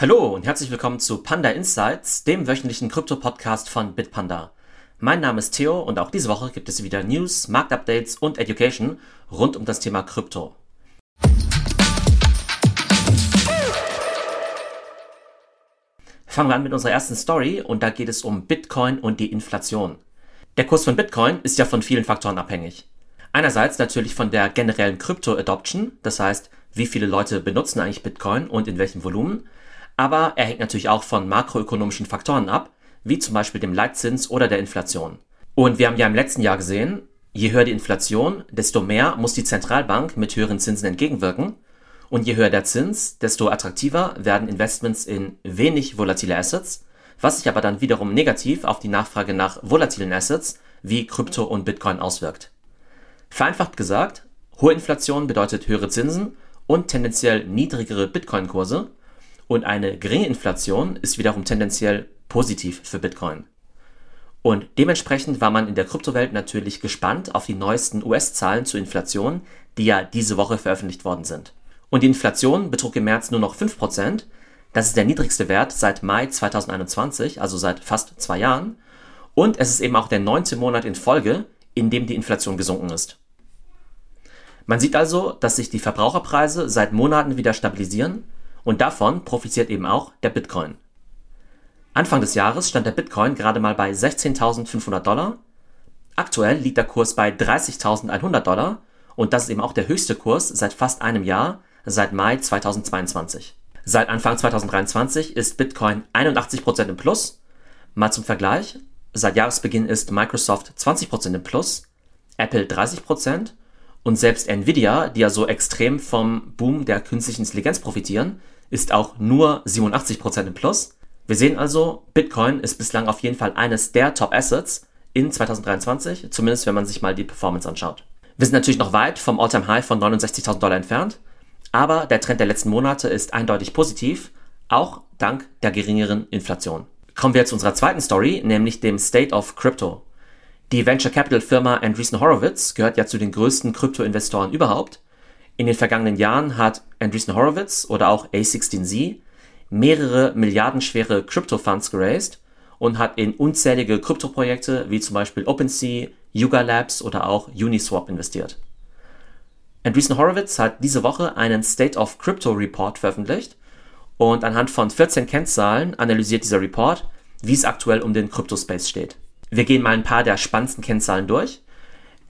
Hallo und herzlich willkommen zu Panda Insights, dem wöchentlichen Krypto-Podcast von Bitpanda. Mein Name ist Theo und auch diese Woche gibt es wieder News, Marktupdates und Education rund um das Thema Krypto. Fangen wir an mit unserer ersten Story und da geht es um Bitcoin und die Inflation. Der Kurs von Bitcoin ist ja von vielen Faktoren abhängig. Einerseits natürlich von der generellen Krypto-Adoption, das heißt, wie viele Leute benutzen eigentlich Bitcoin und in welchem Volumen aber er hängt natürlich auch von makroökonomischen Faktoren ab, wie zum Beispiel dem Leitzins oder der Inflation. Und wir haben ja im letzten Jahr gesehen, je höher die Inflation, desto mehr muss die Zentralbank mit höheren Zinsen entgegenwirken. Und je höher der Zins, desto attraktiver werden Investments in wenig volatile Assets, was sich aber dann wiederum negativ auf die Nachfrage nach volatilen Assets wie Krypto und Bitcoin auswirkt. Vereinfacht gesagt, hohe Inflation bedeutet höhere Zinsen und tendenziell niedrigere Bitcoin-Kurse und eine geringe Inflation ist wiederum tendenziell positiv für Bitcoin. Und dementsprechend war man in der Kryptowelt natürlich gespannt auf die neuesten US-Zahlen zur Inflation, die ja diese Woche veröffentlicht worden sind. Und die Inflation betrug im März nur noch 5%. Das ist der niedrigste Wert seit Mai 2021, also seit fast zwei Jahren. Und es ist eben auch der neunte Monat in Folge, in dem die Inflation gesunken ist. Man sieht also, dass sich die Verbraucherpreise seit Monaten wieder stabilisieren und davon profitiert eben auch der Bitcoin. Anfang des Jahres stand der Bitcoin gerade mal bei 16.500 Dollar. Aktuell liegt der Kurs bei 30.100 Dollar und das ist eben auch der höchste Kurs seit fast einem Jahr, seit Mai 2022. Seit Anfang 2023 ist Bitcoin 81% im Plus. Mal zum Vergleich, seit Jahresbeginn ist Microsoft 20% im Plus, Apple 30% und selbst Nvidia, die ja so extrem vom Boom der künstlichen Intelligenz profitieren, ist auch nur 87% im Plus. Wir sehen also, Bitcoin ist bislang auf jeden Fall eines der Top Assets in 2023, zumindest wenn man sich mal die Performance anschaut. Wir sind natürlich noch weit vom Alltime High von 69.000 Dollar entfernt, aber der Trend der letzten Monate ist eindeutig positiv, auch dank der geringeren Inflation. Kommen wir zu unserer zweiten Story, nämlich dem State of Crypto. Die Venture Capital Firma Andreessen Horowitz gehört ja zu den größten Krypto-Investoren überhaupt in den vergangenen Jahren hat Andreessen Horowitz oder auch A16Z mehrere milliardenschwere Crypto-Funds geraced und hat in unzählige Krypto-Projekte wie zum Beispiel OpenSea, Yuga Labs oder auch Uniswap investiert. Andreessen Horowitz hat diese Woche einen State of Crypto Report veröffentlicht und anhand von 14 Kennzahlen analysiert dieser Report, wie es aktuell um den Crypto-Space steht. Wir gehen mal ein paar der spannendsten Kennzahlen durch.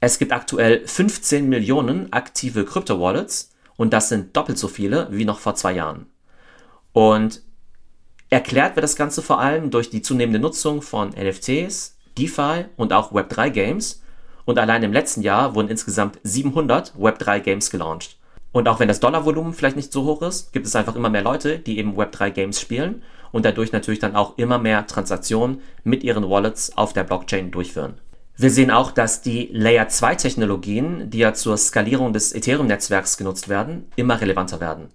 Es gibt aktuell 15 Millionen aktive Krypto-Wallets und das sind doppelt so viele wie noch vor zwei Jahren. Und erklärt wird das Ganze vor allem durch die zunehmende Nutzung von NFTs, DeFi und auch Web3-Games. Und allein im letzten Jahr wurden insgesamt 700 Web3-Games gelauncht. Und auch wenn das Dollarvolumen vielleicht nicht so hoch ist, gibt es einfach immer mehr Leute, die eben Web3-Games spielen und dadurch natürlich dann auch immer mehr Transaktionen mit ihren Wallets auf der Blockchain durchführen. Wir sehen auch, dass die Layer 2 Technologien, die ja zur Skalierung des Ethereum-Netzwerks genutzt werden, immer relevanter werden.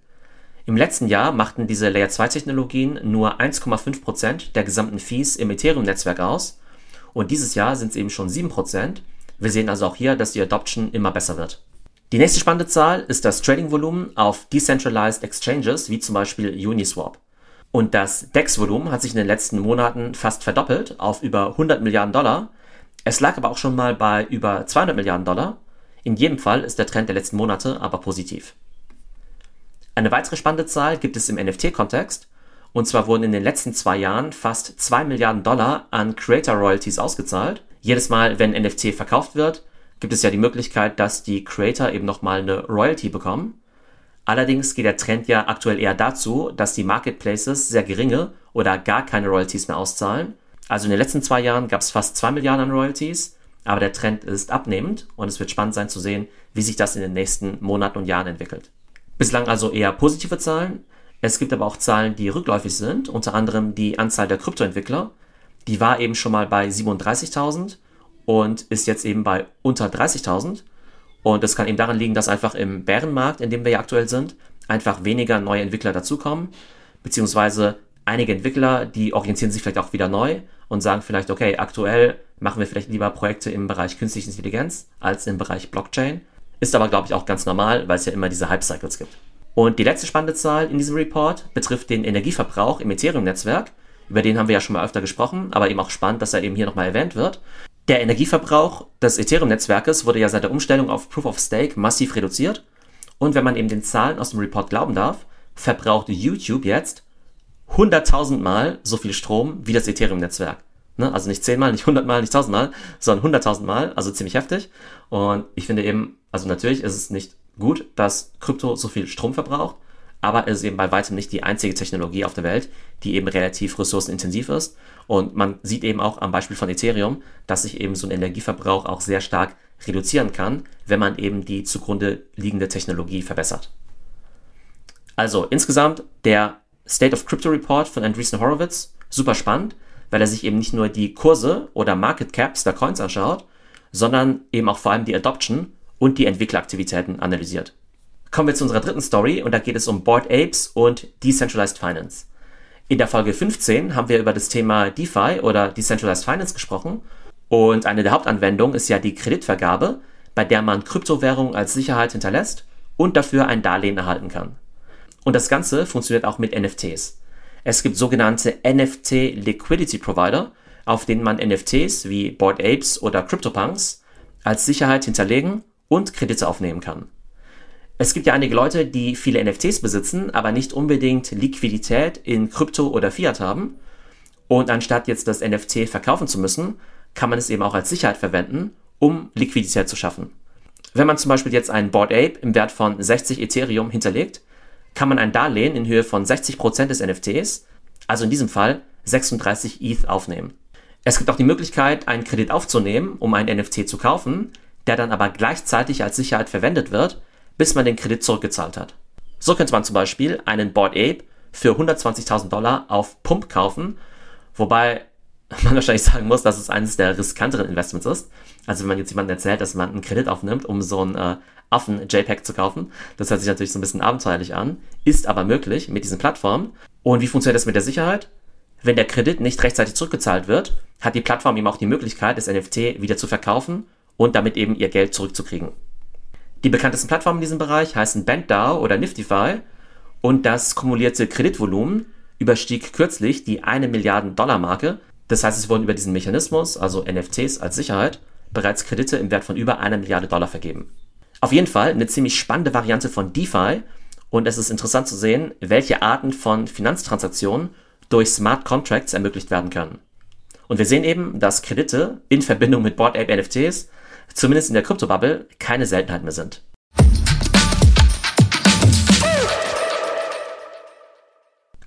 Im letzten Jahr machten diese Layer 2 Technologien nur 1,5% der gesamten Fees im Ethereum-Netzwerk aus und dieses Jahr sind es eben schon 7%. Wir sehen also auch hier, dass die Adoption immer besser wird. Die nächste spannende Zahl ist das Trading-Volumen auf Decentralized Exchanges, wie zum Beispiel Uniswap. Und das DEX-Volumen hat sich in den letzten Monaten fast verdoppelt auf über 100 Milliarden Dollar es lag aber auch schon mal bei über 200 Milliarden Dollar. In jedem Fall ist der Trend der letzten Monate aber positiv. Eine weitere spannende Zahl gibt es im NFT-Kontext. Und zwar wurden in den letzten zwei Jahren fast 2 Milliarden Dollar an Creator Royalties ausgezahlt. Jedes Mal, wenn NFT verkauft wird, gibt es ja die Möglichkeit, dass die Creator eben nochmal eine Royalty bekommen. Allerdings geht der Trend ja aktuell eher dazu, dass die Marketplaces sehr geringe oder gar keine Royalties mehr auszahlen also in den letzten zwei Jahren gab es fast zwei Milliarden an Royalties, aber der Trend ist abnehmend und es wird spannend sein zu sehen, wie sich das in den nächsten Monaten und Jahren entwickelt. Bislang also eher positive Zahlen. Es gibt aber auch Zahlen, die rückläufig sind, unter anderem die Anzahl der Kryptoentwickler. Die war eben schon mal bei 37.000 und ist jetzt eben bei unter 30.000. Und das kann eben daran liegen, dass einfach im Bärenmarkt, in dem wir ja aktuell sind, einfach weniger neue Entwickler dazukommen, beziehungsweise einige Entwickler, die orientieren sich vielleicht auch wieder neu und sagen vielleicht, okay, aktuell machen wir vielleicht lieber Projekte im Bereich künstliche Intelligenz als im Bereich Blockchain. Ist aber, glaube ich, auch ganz normal, weil es ja immer diese Hype-Cycles gibt. Und die letzte spannende Zahl in diesem Report betrifft den Energieverbrauch im Ethereum-Netzwerk. Über den haben wir ja schon mal öfter gesprochen, aber eben auch spannend, dass er eben hier nochmal erwähnt wird. Der Energieverbrauch des Ethereum-Netzwerkes wurde ja seit der Umstellung auf Proof of Stake massiv reduziert. Und wenn man eben den Zahlen aus dem Report glauben darf, verbraucht YouTube jetzt 100.000 Mal so viel Strom wie das Ethereum-Netzwerk. Ne? Also nicht 10 Mal, nicht 100 Mal, nicht 1000 Mal, sondern 100.000 Mal, also ziemlich heftig. Und ich finde eben, also natürlich ist es nicht gut, dass Krypto so viel Strom verbraucht, aber es ist eben bei weitem nicht die einzige Technologie auf der Welt, die eben relativ ressourcenintensiv ist. Und man sieht eben auch am Beispiel von Ethereum, dass sich eben so ein Energieverbrauch auch sehr stark reduzieren kann, wenn man eben die zugrunde liegende Technologie verbessert. Also insgesamt der State of Crypto Report von Andreessen Horowitz, super spannend, weil er sich eben nicht nur die Kurse oder Market Caps der Coins anschaut, sondern eben auch vor allem die Adoption und die Entwickleraktivitäten analysiert. Kommen wir zu unserer dritten Story und da geht es um Board Apes und Decentralized Finance. In der Folge 15 haben wir über das Thema DeFi oder Decentralized Finance gesprochen und eine der Hauptanwendungen ist ja die Kreditvergabe, bei der man Kryptowährungen als Sicherheit hinterlässt und dafür ein Darlehen erhalten kann. Und das Ganze funktioniert auch mit NFTs. Es gibt sogenannte NFT Liquidity Provider, auf denen man NFTs wie Board Apes oder CryptoPunks als Sicherheit hinterlegen und Kredite aufnehmen kann. Es gibt ja einige Leute, die viele NFTs besitzen, aber nicht unbedingt Liquidität in Krypto oder Fiat haben. Und anstatt jetzt das NFT verkaufen zu müssen, kann man es eben auch als Sicherheit verwenden, um Liquidität zu schaffen. Wenn man zum Beispiel jetzt einen Board Ape im Wert von 60 Ethereum hinterlegt, kann man ein Darlehen in Höhe von 60% des NFTs, also in diesem Fall 36 ETH aufnehmen. Es gibt auch die Möglichkeit, einen Kredit aufzunehmen, um einen NFT zu kaufen, der dann aber gleichzeitig als Sicherheit verwendet wird, bis man den Kredit zurückgezahlt hat. So könnte man zum Beispiel einen Board Ape für 120.000 Dollar auf Pump kaufen, wobei man wahrscheinlich sagen muss, dass es eines der riskanteren Investments ist. Also wenn man jetzt jemandem erzählt, dass man einen Kredit aufnimmt, um so einen äh, Affen JPEG zu kaufen, das hört sich natürlich so ein bisschen abenteuerlich an, ist aber möglich mit diesen Plattformen. Und wie funktioniert das mit der Sicherheit? Wenn der Kredit nicht rechtzeitig zurückgezahlt wird, hat die Plattform eben auch die Möglichkeit, das NFT wieder zu verkaufen und damit eben ihr Geld zurückzukriegen. Die bekanntesten Plattformen in diesem Bereich heißen BandDAO oder Niftify und das kumulierte Kreditvolumen überstieg kürzlich die 1 Milliarden Dollar Marke. Das heißt, es wurden über diesen Mechanismus, also NFTs als Sicherheit, bereits Kredite im Wert von über einer Milliarde Dollar vergeben. Auf jeden Fall eine ziemlich spannende Variante von DeFi und es ist interessant zu sehen, welche Arten von Finanztransaktionen durch Smart Contracts ermöglicht werden können. Und wir sehen eben, dass Kredite in Verbindung mit Board Ape NFTs zumindest in der Kryptobubble, keine Seltenheit mehr sind.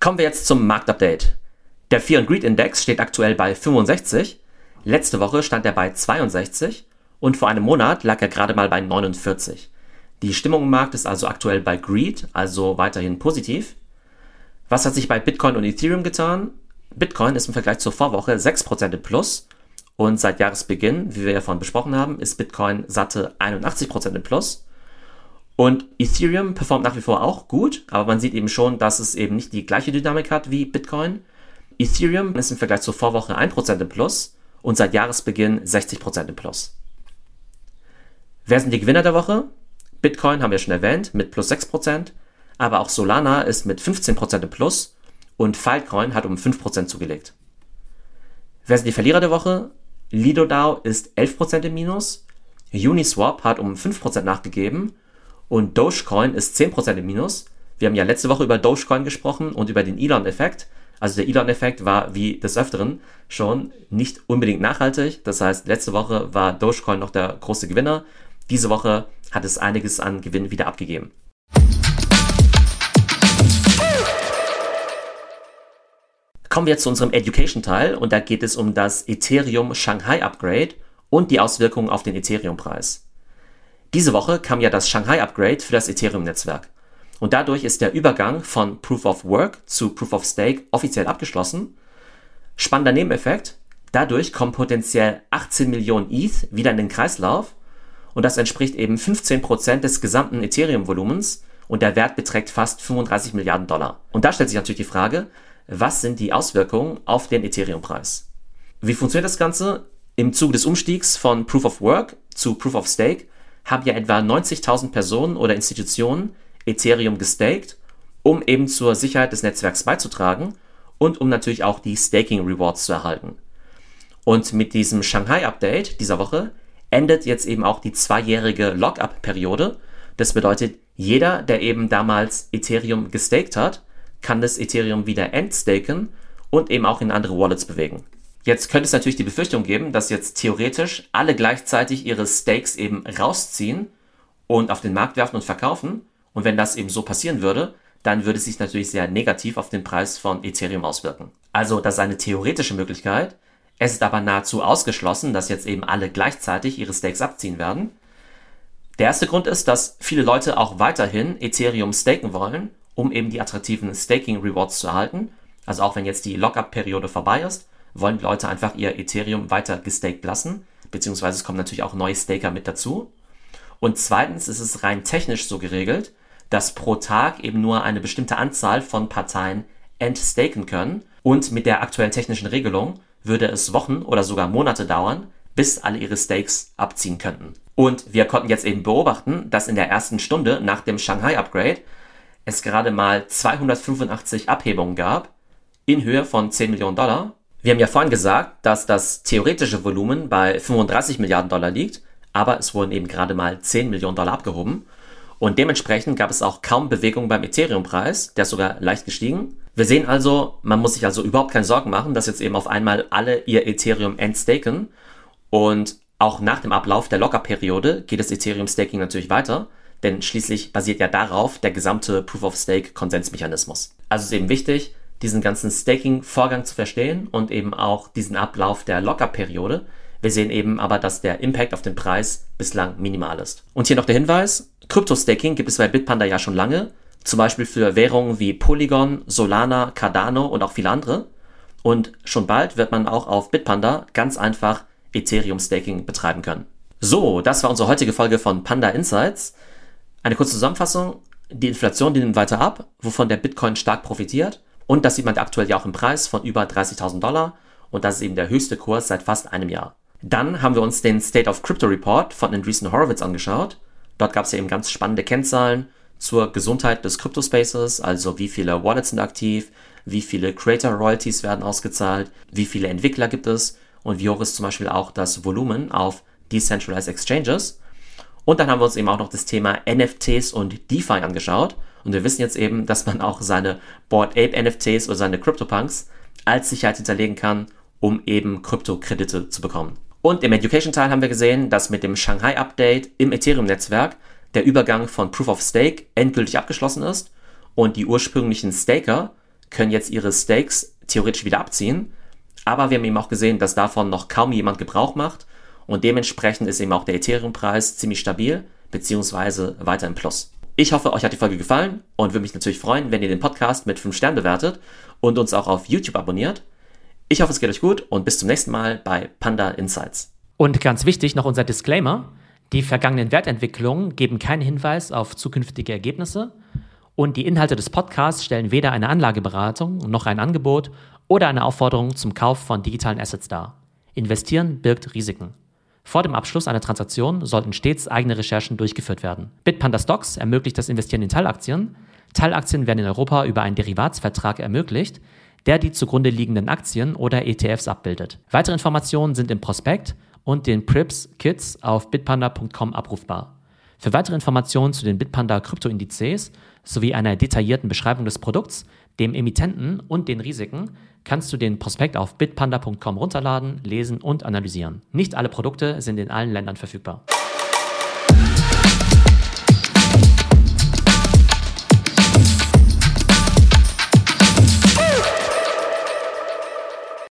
Kommen wir jetzt zum Marktupdate. Der Fear and Greed Index steht aktuell bei 65. Letzte Woche stand er bei 62 und vor einem Monat lag er gerade mal bei 49. Die Stimmung im Markt ist also aktuell bei Greed, also weiterhin positiv. Was hat sich bei Bitcoin und Ethereum getan? Bitcoin ist im Vergleich zur Vorwoche 6% im Plus und seit Jahresbeginn, wie wir ja vorhin besprochen haben, ist Bitcoin satte 81% im Plus. Und Ethereum performt nach wie vor auch gut, aber man sieht eben schon, dass es eben nicht die gleiche Dynamik hat wie Bitcoin. Ethereum ist im Vergleich zur Vorwoche 1% im Plus und seit Jahresbeginn 60% im Plus. Wer sind die Gewinner der Woche? Bitcoin haben wir schon erwähnt mit plus 6%, aber auch Solana ist mit 15% im Plus und Filecoin hat um 5% zugelegt. Wer sind die Verlierer der Woche? LidoDAO ist 11% im Minus, Uniswap hat um 5% nachgegeben und Dogecoin ist 10% im Minus. Wir haben ja letzte Woche über Dogecoin gesprochen und über den Elon-Effekt. Also der Elon-Effekt war wie des Öfteren schon nicht unbedingt nachhaltig. Das heißt, letzte Woche war Dogecoin noch der große Gewinner. Diese Woche hat es einiges an Gewinn wieder abgegeben. Kommen wir jetzt zu unserem Education-Teil und da geht es um das Ethereum Shanghai Upgrade und die Auswirkungen auf den Ethereum-Preis. Diese Woche kam ja das Shanghai Upgrade für das Ethereum-Netzwerk. Und dadurch ist der Übergang von Proof of Work zu Proof of Stake offiziell abgeschlossen. Spannender Nebeneffekt, dadurch kommen potenziell 18 Millionen ETH wieder in den Kreislauf und das entspricht eben 15% des gesamten Ethereum-Volumens und der Wert beträgt fast 35 Milliarden Dollar. Und da stellt sich natürlich die Frage, was sind die Auswirkungen auf den Ethereum-Preis. Wie funktioniert das Ganze? Im Zuge des Umstiegs von Proof of Work zu Proof of Stake haben ja etwa 90.000 Personen oder Institutionen Ethereum gestaked, um eben zur Sicherheit des Netzwerks beizutragen und um natürlich auch die Staking Rewards zu erhalten. Und mit diesem Shanghai-Update dieser Woche endet jetzt eben auch die zweijährige Lockup-Periode. Das bedeutet, jeder, der eben damals Ethereum gestaked hat, kann das Ethereum wieder entstaken und eben auch in andere Wallets bewegen. Jetzt könnte es natürlich die Befürchtung geben, dass jetzt theoretisch alle gleichzeitig ihre Stakes eben rausziehen und auf den Markt werfen und verkaufen. Und wenn das eben so passieren würde, dann würde es sich natürlich sehr negativ auf den Preis von Ethereum auswirken. Also das ist eine theoretische Möglichkeit. Es ist aber nahezu ausgeschlossen, dass jetzt eben alle gleichzeitig ihre Stakes abziehen werden. Der erste Grund ist, dass viele Leute auch weiterhin Ethereum staken wollen, um eben die attraktiven Staking Rewards zu erhalten. Also auch wenn jetzt die Lockup-Periode vorbei ist, wollen die Leute einfach ihr Ethereum weiter gestaked lassen, beziehungsweise es kommen natürlich auch neue Staker mit dazu. Und zweitens ist es rein technisch so geregelt, dass pro Tag eben nur eine bestimmte Anzahl von Parteien entstaken können und mit der aktuellen technischen Regelung würde es Wochen oder sogar Monate dauern, bis alle ihre Stakes abziehen könnten. Und wir konnten jetzt eben beobachten, dass in der ersten Stunde nach dem Shanghai Upgrade es gerade mal 285 Abhebungen gab in Höhe von 10 Millionen Dollar. Wir haben ja vorhin gesagt, dass das theoretische Volumen bei 35 Milliarden Dollar liegt, aber es wurden eben gerade mal 10 Millionen Dollar abgehoben. Und dementsprechend gab es auch kaum Bewegung beim Ethereum-Preis, der ist sogar leicht gestiegen. Wir sehen also, man muss sich also überhaupt keine Sorgen machen, dass jetzt eben auf einmal alle ihr Ethereum entstaken. Und auch nach dem Ablauf der Lockerperiode geht das Ethereum-Staking natürlich weiter, denn schließlich basiert ja darauf der gesamte Proof-of-Stake-Konsensmechanismus. Also ist eben wichtig, diesen ganzen Staking-Vorgang zu verstehen und eben auch diesen Ablauf der Lockerperiode. Wir sehen eben aber, dass der Impact auf den Preis bislang minimal ist. Und hier noch der Hinweis, Krypto-Staking gibt es bei Bitpanda ja schon lange zum Beispiel für Währungen wie Polygon, Solana, Cardano und auch viele andere. Und schon bald wird man auch auf Bitpanda ganz einfach Ethereum Staking betreiben können. So, das war unsere heutige Folge von Panda Insights. Eine kurze Zusammenfassung. Die Inflation die nimmt weiter ab, wovon der Bitcoin stark profitiert. Und das sieht man aktuell ja auch im Preis von über 30.000 Dollar. Und das ist eben der höchste Kurs seit fast einem Jahr. Dann haben wir uns den State of Crypto Report von Andreessen Horowitz angeschaut. Dort gab es ja eben ganz spannende Kennzahlen zur Gesundheit des Crypto-Spaces, also wie viele Wallets sind aktiv, wie viele Creator-Royalties werden ausgezahlt, wie viele Entwickler gibt es und wie hoch ist zum Beispiel auch das Volumen auf Decentralized Exchanges. Und dann haben wir uns eben auch noch das Thema NFTs und DeFi angeschaut. Und wir wissen jetzt eben, dass man auch seine Board Ape NFTs oder seine CryptoPunks als Sicherheit hinterlegen kann, um eben Kryptokredite zu bekommen. Und im Education-Teil haben wir gesehen, dass mit dem Shanghai-Update im Ethereum-Netzwerk der Übergang von Proof of Stake endgültig abgeschlossen ist und die ursprünglichen Staker können jetzt ihre Stakes theoretisch wieder abziehen. Aber wir haben eben auch gesehen, dass davon noch kaum jemand Gebrauch macht und dementsprechend ist eben auch der Ethereum-Preis ziemlich stabil beziehungsweise weiter im Plus. Ich hoffe, euch hat die Folge gefallen und würde mich natürlich freuen, wenn ihr den Podcast mit 5 Sternen bewertet und uns auch auf YouTube abonniert. Ich hoffe, es geht euch gut und bis zum nächsten Mal bei Panda Insights. Und ganz wichtig noch unser Disclaimer. Die vergangenen Wertentwicklungen geben keinen Hinweis auf zukünftige Ergebnisse und die Inhalte des Podcasts stellen weder eine Anlageberatung noch ein Angebot oder eine Aufforderung zum Kauf von digitalen Assets dar. Investieren birgt Risiken. Vor dem Abschluss einer Transaktion sollten stets eigene Recherchen durchgeführt werden. Bitpanda Stocks ermöglicht das Investieren in Teilaktien. Teilaktien werden in Europa über einen Derivatsvertrag ermöglicht, der die zugrunde liegenden Aktien oder ETFs abbildet. Weitere Informationen sind im Prospekt und den Prips Kits auf bitpanda.com abrufbar. Für weitere Informationen zu den Bitpanda Kryptoindizes sowie einer detaillierten Beschreibung des Produkts, dem Emittenten und den Risiken kannst du den Prospekt auf bitpanda.com runterladen, lesen und analysieren. Nicht alle Produkte sind in allen Ländern verfügbar.